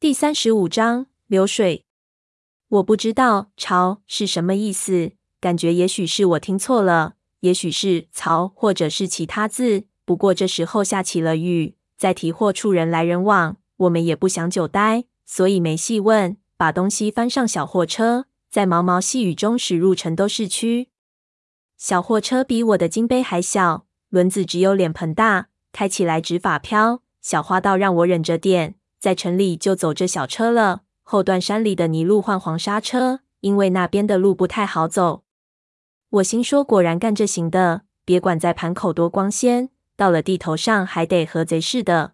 第三十五章流水。我不知道“潮”是什么意思，感觉也许是我听错了，也许是“槽”或者是其他字。不过这时候下起了雨，在提货处人来人往，我们也不想久待，所以没细问，把东西翻上小货车，在毛毛细雨中驶入成都市区。小货车比我的金杯还小，轮子只有脸盆大，开起来直发飘。小花道让我忍着点。在城里就走这小车了，后段山里的泥路换黄沙车，因为那边的路不太好走。我心说，果然干这行的，别管在盘口多光鲜，到了地头上还得和贼似的。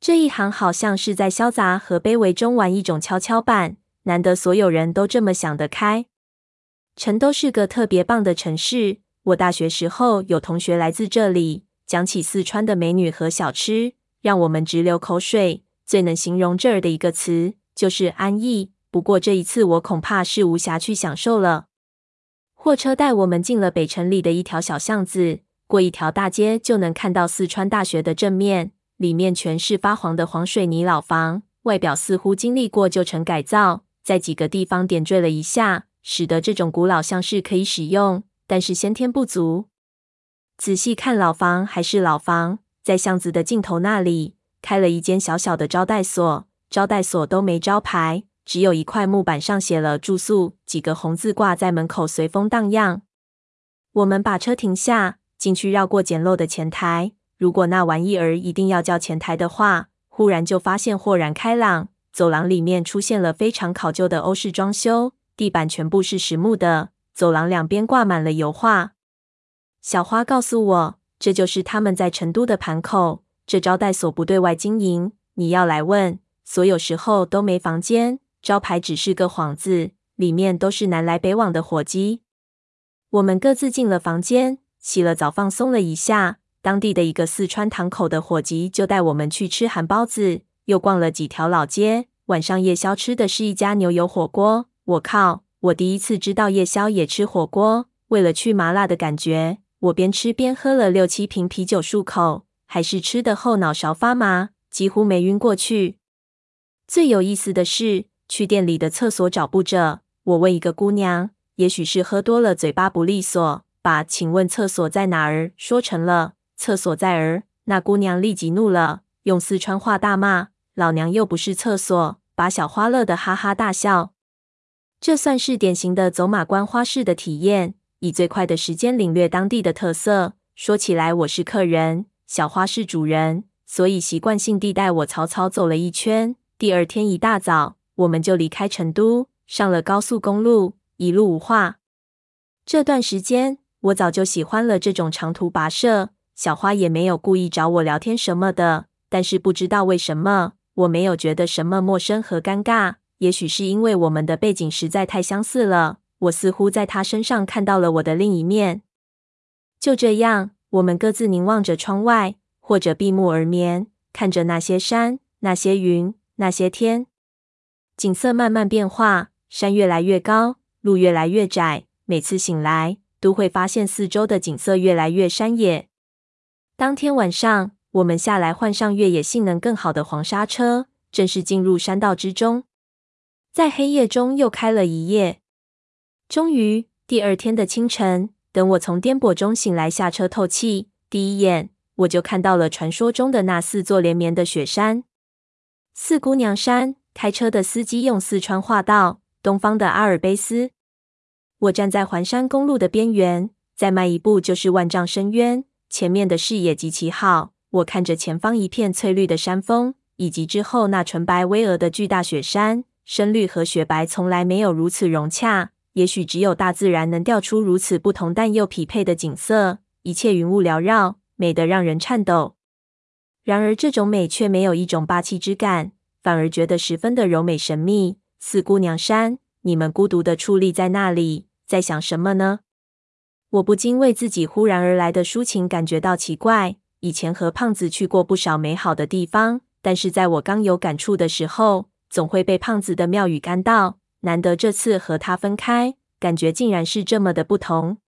这一行好像是在潇洒和卑微中玩一种跷跷板，难得所有人都这么想得开。成都是个特别棒的城市，我大学时候有同学来自这里，讲起四川的美女和小吃，让我们直流口水。最能形容这儿的一个词就是安逸。不过这一次我恐怕是无暇去享受了。货车带我们进了北城里的一条小巷子，过一条大街就能看到四川大学的正面，里面全是发黄的黄水泥老房，外表似乎经历过旧城改造，在几个地方点缀了一下，使得这种古老像是可以使用，但是先天不足。仔细看老房还是老房，在巷子的尽头那里。开了一间小小的招待所，招待所都没招牌，只有一块木板上写了“住宿”几个红字挂在门口，随风荡漾。我们把车停下，进去绕过简陋的前台。如果那玩意儿一定要叫前台的话，忽然就发现豁然开朗。走廊里面出现了非常考究的欧式装修，地板全部是实木的，走廊两边挂满了油画。小花告诉我，这就是他们在成都的盘口。这招待所不对外经营，你要来问，所有时候都没房间，招牌只是个幌子，里面都是南来北往的伙计。我们各自进了房间，洗了澡，放松了一下。当地的一个四川堂口的伙计就带我们去吃韩包子，又逛了几条老街。晚上夜宵吃的是一家牛油火锅。我靠，我第一次知道夜宵也吃火锅。为了去麻辣的感觉，我边吃边喝了六七瓶啤酒漱口。还是吃的后脑勺发麻，几乎没晕过去。最有意思的是，去店里的厕所找不着。我问一个姑娘，也许是喝多了，嘴巴不利索，把“请问厕所在哪儿”说成了“厕所在儿”。那姑娘立即怒了，用四川话大骂：“老娘又不是厕所！”把小花乐得哈哈大笑。这算是典型的走马观花式的体验，以最快的时间领略当地的特色。说起来，我是客人。小花是主人，所以习惯性地带我草草走了一圈。第二天一大早，我们就离开成都，上了高速公路，一路无话。这段时间，我早就喜欢了这种长途跋涉。小花也没有故意找我聊天什么的，但是不知道为什么，我没有觉得什么陌生和尴尬。也许是因为我们的背景实在太相似了，我似乎在她身上看到了我的另一面。就这样。我们各自凝望着窗外，或者闭目而眠，看着那些山、那些云、那些天。景色慢慢变化，山越来越高，路越来越窄。每次醒来，都会发现四周的景色越来越山野。当天晚上，我们下来换上越野性能更好的黄沙车，正式进入山道之中。在黑夜中又开了一夜，终于第二天的清晨。等我从颠簸中醒来，下车透气，第一眼我就看到了传说中的那四座连绵的雪山——四姑娘山。开车的司机用四川话道：“东方的阿尔卑斯。”我站在环山公路的边缘，再迈一步就是万丈深渊。前面的视野极其好，我看着前方一片翠绿的山峰，以及之后那纯白巍峨的巨大雪山，深绿和雪白从来没有如此融洽。也许只有大自然能调出如此不同但又匹配的景色，一切云雾缭绕，美得让人颤抖。然而，这种美却没有一种霸气之感，反而觉得十分的柔美神秘。四姑娘山，你们孤独的矗立在那里，在想什么呢？我不禁为自己忽然而来的抒情感觉到奇怪。以前和胖子去过不少美好的地方，但是在我刚有感触的时候，总会被胖子的妙语干到。难得这次和他分开，感觉竟然是这么的不同。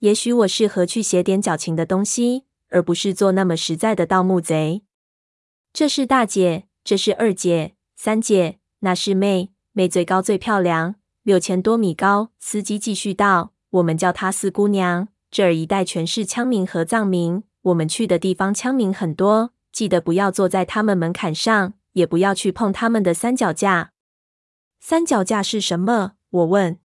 也许我适合去写点矫情的东西，而不是做那么实在的盗墓贼。这是大姐，这是二姐，三姐，那是妹，妹最高最漂亮，六千多米高。司机继续道：“我们叫她四姑娘。这儿一带全是羌民和藏民，我们去的地方羌民很多，记得不要坐在他们门槛上，也不要去碰他们的三脚架。”三脚架是什么？我问。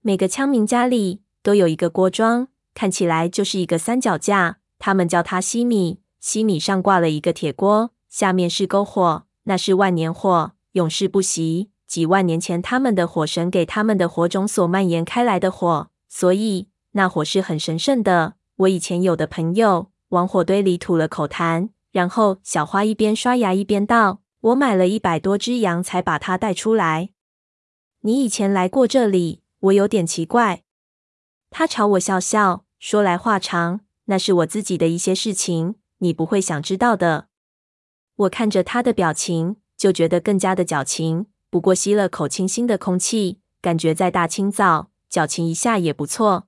每个羌民家里都有一个锅庄，看起来就是一个三脚架，他们叫它西米。西米上挂了一个铁锅，下面是篝火，那是万年火，永世不熄。几万年前，他们的火神给他们的火种所蔓延开来的火，所以那火是很神圣的。我以前有的朋友往火堆里吐了口痰，然后小花一边刷牙一边道：“我买了一百多只羊才把它带出来。”你以前来过这里，我有点奇怪。他朝我笑笑，说来话长，那是我自己的一些事情。你不会想知道的。我看着他的表情，就觉得更加的矫情。不过吸了口清新的空气，感觉在大清早矫情一下也不错。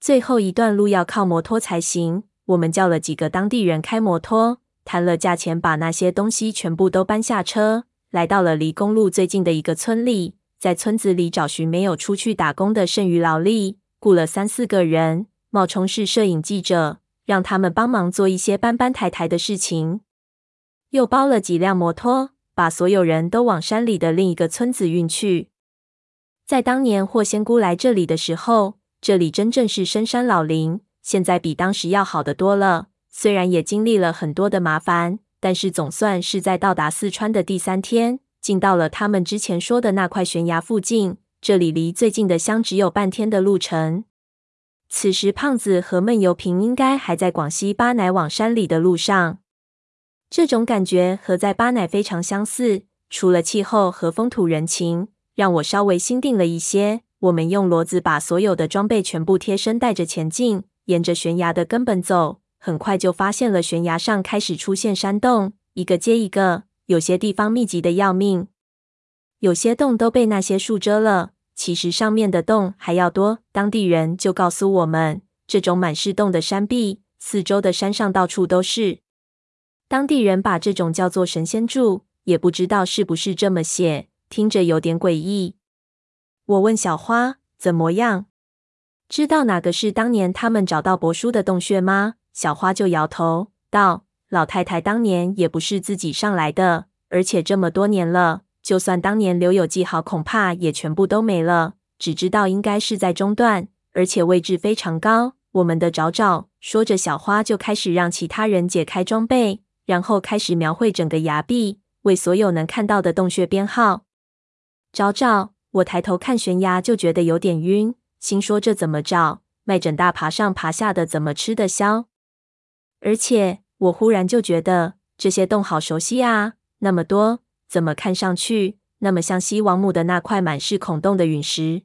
最后一段路要靠摩托才行。我们叫了几个当地人开摩托，谈了价钱，把那些东西全部都搬下车，来到了离公路最近的一个村里，在村子里找寻没有出去打工的剩余劳力，雇了三四个人，冒充是摄影记者。让他们帮忙做一些搬搬抬抬的事情，又包了几辆摩托，把所有人都往山里的另一个村子运去。在当年霍仙姑来这里的时候，这里真正是深山老林，现在比当时要好得多了。虽然也经历了很多的麻烦，但是总算是在到达四川的第三天，进到了他们之前说的那块悬崖附近。这里离最近的乡只有半天的路程。此时，胖子和闷油瓶应该还在广西巴乃往山里的路上。这种感觉和在巴乃非常相似，除了气候和风土人情，让我稍微心定了一些。我们用骡子把所有的装备全部贴身带着前进，沿着悬崖的根本走，很快就发现了悬崖上开始出现山洞，一个接一个，有些地方密集的要命，有些洞都被那些树遮了。其实上面的洞还要多，当地人就告诉我们，这种满是洞的山壁，四周的山上到处都是。当地人把这种叫做神仙柱，也不知道是不是这么写，听着有点诡异。我问小花怎么样，知道哪个是当年他们找到帛书的洞穴吗？小花就摇头道：“老太太当年也不是自己上来的，而且这么多年了。”就算当年留有记号，恐怕也全部都没了。只知道应该是在中段，而且位置非常高。我们的找找。说着，小花就开始让其他人解开装备，然后开始描绘整个崖壁，为所有能看到的洞穴编号。找找，我抬头看悬崖就觉得有点晕，心说这怎么找？麦枕大爬上爬下的，怎么吃得消？而且我忽然就觉得这些洞好熟悉啊，那么多。怎么看上去那么像西王母的那块满是孔洞的陨石？